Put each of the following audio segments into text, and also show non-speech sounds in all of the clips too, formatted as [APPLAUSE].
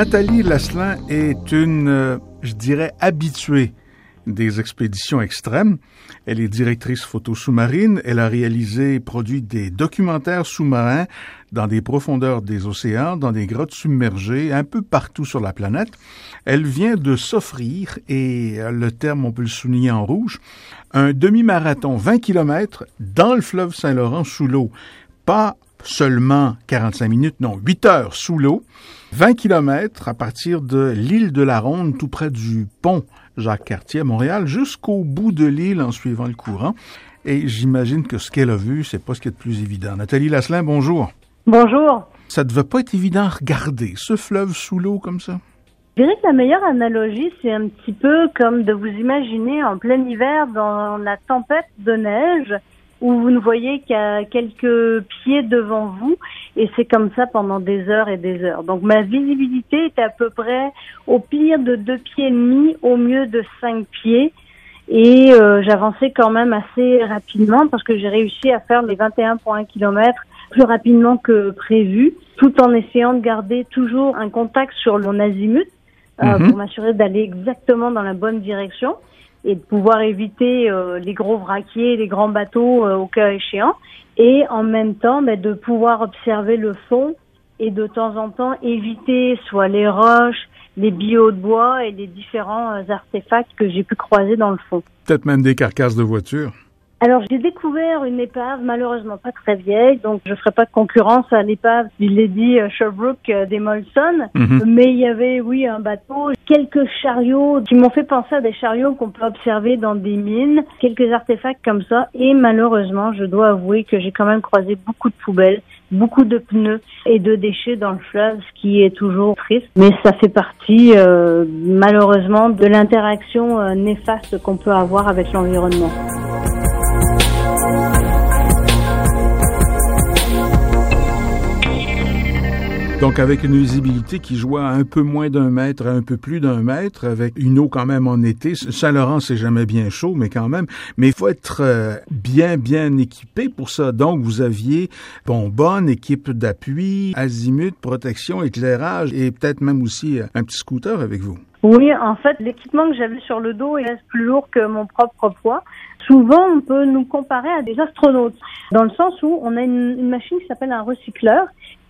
Nathalie Lasselin est une, euh, je dirais, habituée des expéditions extrêmes. Elle est directrice photo sous-marine. Elle a réalisé et produit des documentaires sous-marins dans des profondeurs des océans, dans des grottes submergées, un peu partout sur la planète. Elle vient de s'offrir, et le terme on peut le souligner en rouge, un demi-marathon 20 km dans le fleuve Saint-Laurent sous l'eau. Pas seulement 45 minutes, non, 8 heures sous l'eau, 20 km à partir de l'île de la Ronde, tout près du pont Jacques-Cartier à Montréal, jusqu'au bout de l'île en suivant le courant. Et j'imagine que ce qu'elle a vu, c'est pas ce qui est le plus évident. Nathalie Lasselin, bonjour. Bonjour. Ça devait pas être évident à regarder, ce fleuve sous l'eau comme ça? Je dirais que la meilleure analogie, c'est un petit peu comme de vous imaginer en plein hiver dans la tempête de neige où vous ne voyez qu'à quelques pieds devant vous et c'est comme ça pendant des heures et des heures. Donc ma visibilité était à peu près au pire de deux pieds et demi, au mieux de cinq pieds et euh, j'avançais quand même assez rapidement parce que j'ai réussi à faire les 21,1 km plus rapidement que prévu tout en essayant de garder toujours un contact sur mon azimut euh, mhm. pour m'assurer d'aller exactement dans la bonne direction et de pouvoir éviter euh, les gros vraquiers, les grands bateaux euh, au cas échéant, et en même temps bah, de pouvoir observer le fond et de temps en temps éviter soit les roches, les billots de bois et les différents euh, artefacts que j'ai pu croiser dans le fond. Peut-être même des carcasses de voitures. Alors j'ai découvert une épave malheureusement pas très vieille, donc je ferai pas de concurrence à l'épave du Lady Sherbrooke des Molson, mhm. mais il y avait oui un bateau, quelques chariots qui m'ont fait penser à des chariots qu'on peut observer dans des mines, quelques artefacts comme ça, et malheureusement je dois avouer que j'ai quand même croisé beaucoup de poubelles, beaucoup de pneus et de déchets dans le fleuve, ce qui est toujours triste, mais ça fait partie euh, malheureusement de l'interaction euh, néfaste qu'on peut avoir avec l'environnement. Donc avec une visibilité qui joue à un peu moins d'un mètre à un peu plus d'un mètre, avec une eau quand même en été. Saint-Laurent, c'est jamais bien chaud, mais quand même. Mais il faut être euh, bien, bien équipé pour ça. Donc vous aviez, bon, bonne équipe d'appui, azimut, protection, éclairage et peut-être même aussi euh, un petit scooter avec vous. Oui, en fait, l'équipement que j'avais sur le dos est plus lourd que mon propre poids. Souvent, on peut nous comparer à des astronautes, dans le sens où on a une, une machine qui s'appelle un recycleur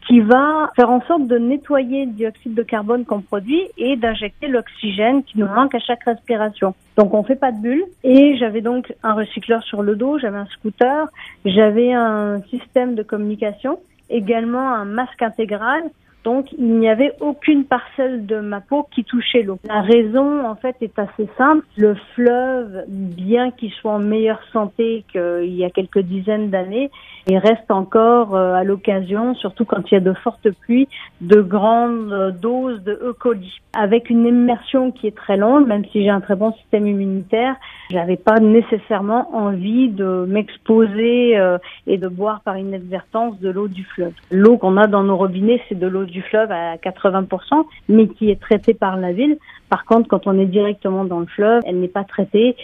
qui va faire en sorte de nettoyer le dioxyde de carbone qu'on produit et d'injecter l'oxygène qui nous manque à chaque respiration. Donc on fait pas de bulles et j'avais donc un recycleur sur le dos, j'avais un scooter, j'avais un système de communication, également un masque intégral donc, il n'y avait aucune parcelle de ma peau qui touchait l'eau. La raison, en fait, est assez simple. Le fleuve, bien qu'il soit en meilleure santé qu'il y a quelques dizaines d'années, il reste encore euh, à l'occasion, surtout quand il y a de fortes pluies, de grandes doses de E. coli. Avec une immersion qui est très longue, même si j'ai un très bon système immunitaire, j'avais pas nécessairement envie de m'exposer euh, et de boire par inadvertance de l'eau du fleuve. L'eau qu'on a dans nos robinets, c'est de l'eau du fleuve à 80%, mais qui est traitée par la ville. Par contre, quand on est directement dans le fleuve, elle n'est pas traitée.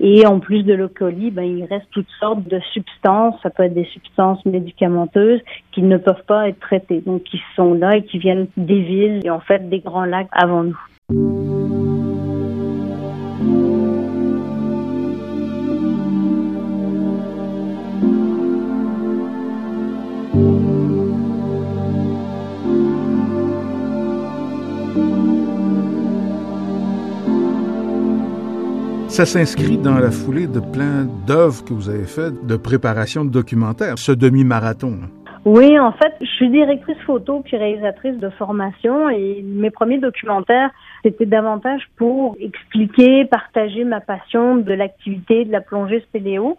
Et en plus de l'eau colis, ben, il reste toutes sortes de substances. Ça peut être des substances médicamenteuses qui ne peuvent pas être traitées. Donc, qui sont là et qui viennent des villes et en fait des grands lacs avant nous. Ça s'inscrit dans la foulée de plein d'œuvres que vous avez faites de préparation de documentaires, ce demi-marathon. Oui, en fait, je suis directrice photo puis réalisatrice de formation et mes premiers documentaires, c'était davantage pour expliquer, partager ma passion de l'activité de la plongée spéléo.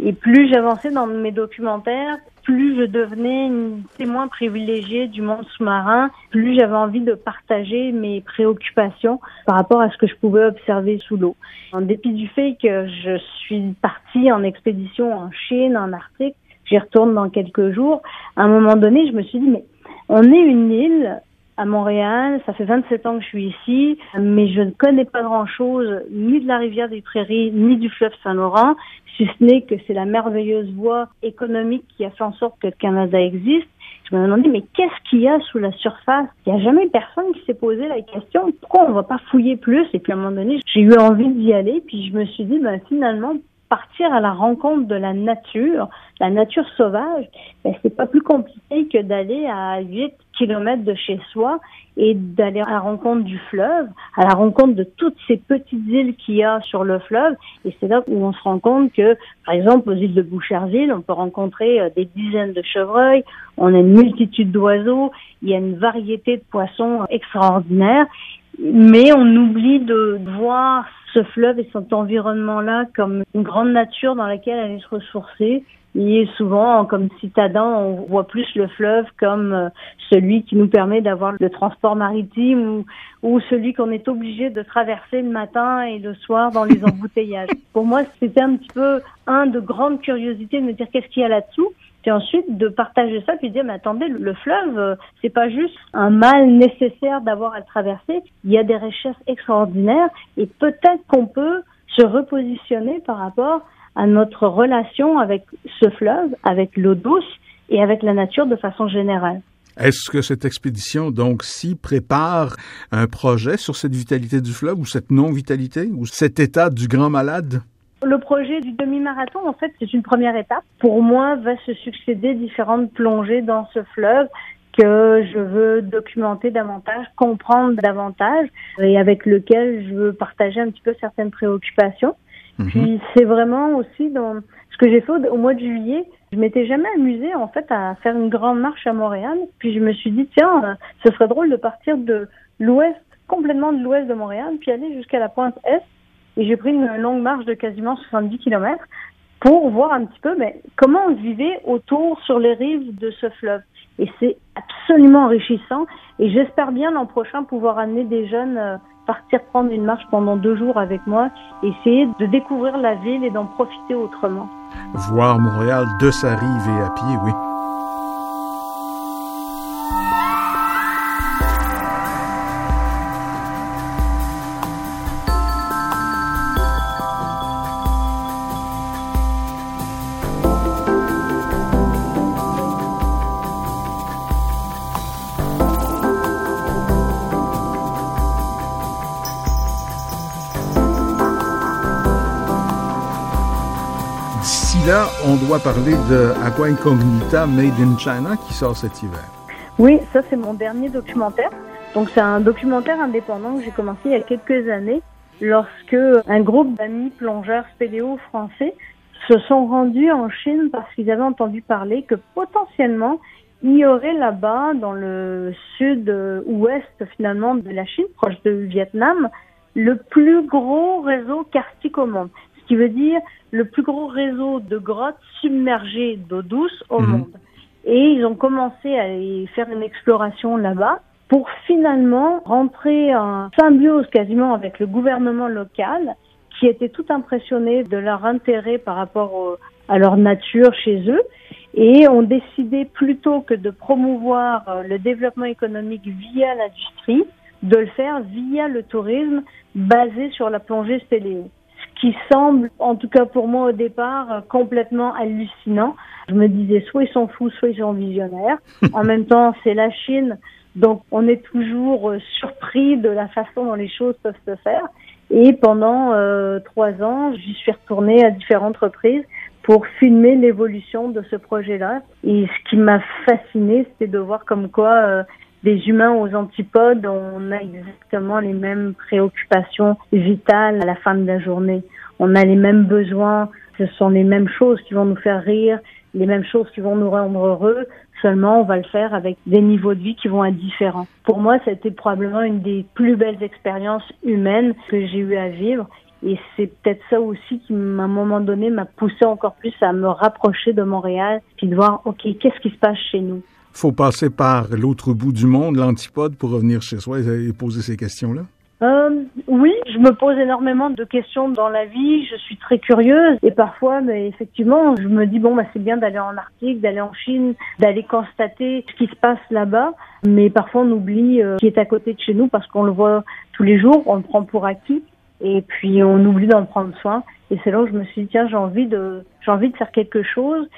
Et plus j'avançais dans mes documentaires, plus je devenais une témoin privilégiée du monde sous-marin, plus j'avais envie de partager mes préoccupations par rapport à ce que je pouvais observer sous l'eau. En dépit du fait que je suis partie en expédition en Chine, en Arctique, j'y retourne dans quelques jours, à un moment donné, je me suis dit, mais on est une île à Montréal. Ça fait 27 ans que je suis ici, mais je ne connais pas grand-chose ni de la rivière des Prairies, ni du fleuve Saint-Laurent, si ce n'est que c'est la merveilleuse voie économique qui a fait en sorte que le Canada existe. Je me demandais, mais qu'est-ce qu'il y a sous la surface? Il n'y a jamais personne qui s'est posé la question, pourquoi on ne va pas fouiller plus? Et puis à un moment donné, j'ai eu envie d'y aller, puis je me suis dit, ben, finalement, partir à la rencontre de la nature, la nature sauvage, ben, c'est pas plus compliqué que d'aller à 8 kilomètres de chez soi et d'aller à la rencontre du fleuve, à la rencontre de toutes ces petites îles qu'il y a sur le fleuve. Et c'est là où on se rend compte que, par exemple, aux îles de Boucherville, on peut rencontrer euh, des dizaines de chevreuils, on a une multitude d'oiseaux, il y a une variété de poissons extraordinaires, mais on oublie de voir ce fleuve et cet environnement-là comme une grande nature dans laquelle aller se ressourcer. Et souvent, comme citadin, on voit plus le fleuve comme euh, celui qui nous permet d'avoir le transport maritime ou, ou celui qu'on est obligé de traverser le matin et le soir dans les [LAUGHS] embouteillages. Pour moi, c'était un petit peu un de grandes curiosités de me dire qu'est-ce qu'il y a là-dessous. Et ensuite de partager ça, puis dire mais attendez, le fleuve, euh, c'est pas juste un mal nécessaire d'avoir à le traverser. Il y a des richesses extraordinaires et peut-être qu'on peut se repositionner par rapport à notre relation avec ce fleuve, avec l'eau douce et avec la nature de façon générale. Est-ce que cette expédition, donc, s'y prépare un projet sur cette vitalité du fleuve ou cette non-vitalité ou cet état du grand malade? Le projet du demi-marathon, en fait, c'est une première étape. Pour moi, va se succéder différentes plongées dans ce fleuve que je veux documenter davantage, comprendre davantage et avec lequel je veux partager un petit peu certaines préoccupations. Mhm. Puis c'est vraiment aussi dans ce que j'ai fait au, mois de juillet. Je m'étais jamais amusée en fait à faire une grande marche à Montréal. Puis je me suis dit tiens, euh, ce serait drôle de partir de l'ouest, complètement de l'ouest de Montréal, puis aller jusqu'à la pointe est. Et j'ai pris une longue marche de quasiment 70 km pour voir un petit peu mais, comment on vivait autour sur les rives de ce fleuve. Et c'est absolument enrichissant. Et j'espère bien l'an prochain pouvoir amener des jeunes euh, partir prendre une marche pendant deux jours avec moi, essayer de découvrir la ville et d'en profiter autrement. Voir Montréal de sa rive et à pied, oui. On doit parler de Aqua Incognita Made in China qui sort cet hiver. Oui, ça c'est mon dernier documentaire. Donc c'est un documentaire indépendant que j'ai commencé il y a quelques années lorsque un groupe d'amis plongeurs spéléo français se sont rendus en Chine parce qu'ils avaient entendu parler que potentiellement il y aurait là-bas, dans le sud-ouest finalement de la Chine, proche de Vietnam, le plus gros réseau karstique au monde qui veut dire le plus gros réseau de grottes submergées d'eau douce au mhm. monde. Et ils ont commencé à faire une exploration là-bas pour finalement rentrer en symbiose quasiment avec le gouvernement local qui était tout impressionné de leur intérêt par rapport à leur nature chez eux et ont décidé plutôt que de promouvoir euh, le développement économique via l'industrie, de le faire via le tourisme basé sur la plongée spéléo qui semble, en tout cas pour moi au départ, complètement hallucinant. Je me disais, soit ils sont fous, soit ils sont visionnaires. [LAUGHS] en même temps, c'est la Chine, donc on est toujours euh, surpris de la façon dont les choses peuvent se faire. Et pendant euh, trois ans, j'y suis retournée à différentes reprises pour filmer l'évolution de ce projet-là. Et ce qui m'a fasciné, c'était de voir comme quoi euh, des humains aux antipodes, on a exactement les mêmes préoccupations vitales à la fin de la journée. On a les mêmes besoins, ce sont les mêmes choses qui vont nous faire rire, les mêmes choses qui vont nous rendre heureux, seulement on va le faire avec des niveaux de vie qui vont être différents. Pour moi, été probablement une des plus belles expériences humaines que j'ai eu à vivre et c'est peut-être ça aussi qui, à un moment donné, m'a poussé encore plus à me rapprocher de Montréal, puis de voir, OK, qu'est-ce qui se passe chez nous? Faut passer par l'autre bout du monde, l'antipode, pour revenir chez soi et poser ces questions-là? Euh, oui, Je me pose énormément de questions dans la vie, je suis très curieuse et parfois, mais effectivement, je me dis bon, bah, c'est bien d'aller en Arctique, d'aller en Chine, d'aller constater ce qui se passe là-bas, mais parfois on oublie euh, qui est à côté de chez nous parce qu'on le voit tous les jours, on le prend pour acquis et puis on oublie d'en prendre soin. Et c'est là où je me suis dit tiens, j'ai envie de, j'ai envie de faire quelque chose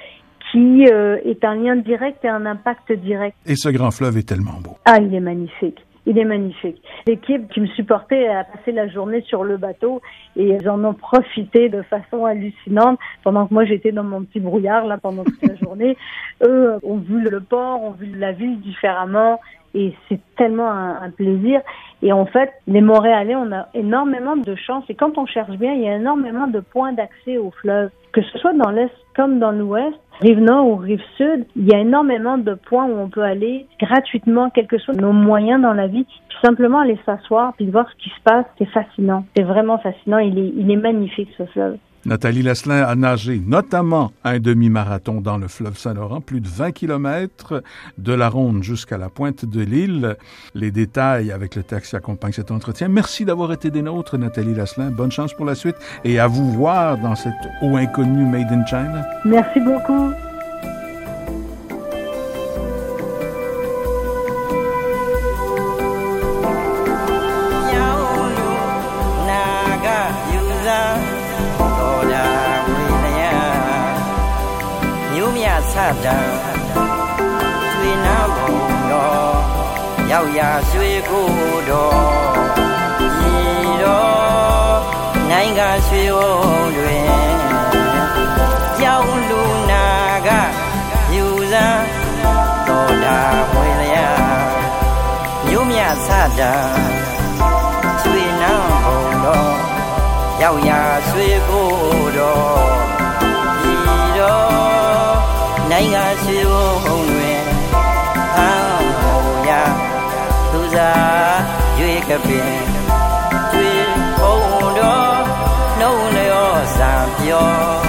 qui euh, est un lien direct et un impact direct. Et ce grand fleuve est tellement beau. Ah, il est magnifique. Il est magnifique. L'équipe qui me supportait a passé la journée sur le bateau et ils en ont profité de façon hallucinante pendant que moi j'étais dans mon petit brouillard là pendant toute la journée. [LAUGHS] Eux ont vu le port, ont vu la ville différemment et c'est tellement un, plaisir. Et en fait, les Montréalais, on a énormément de chance et quand on cherche bien, il y a énormément de points d'accès au fleuve, que ce soit dans l'Est comme dans l'Ouest rive nord ou rive sud, il y a énormément de points où on peut aller gratuitement, quels que soient nos moyens dans la vie, tout simplement aller s'asseoir puis voir ce qui se passe. C'est fascinant. C'est vraiment fascinant. Il est, il est magnifique ce fleuve. Nathalie Leslin a nagé notamment un demi-marathon dans le fleuve Saint-Laurent, plus de 20 kilomètres de la Ronde jusqu'à la pointe de l'île. Les détails avec le texte qui cet entretien. Merci d'avoir été des nôtres, Nathalie Leslin. Bonne chance pour la suite et à vous voir dans cette eau inconnue Made in China. Merci beaucoup. ရောက်ရာရွှေကိုတော်ဤတော်နိုင်ငံရွှေဝုံတွင်ကြောင်းလူနာကယူစံတော်တာဝေလျာမြို့မြဆတာသွေနာဘုံတော်ရောက်ရာရွှေကိုတော်နိုင်ငံရှိဖို့တွင် ta can be. phê hold on no ne o giảm gió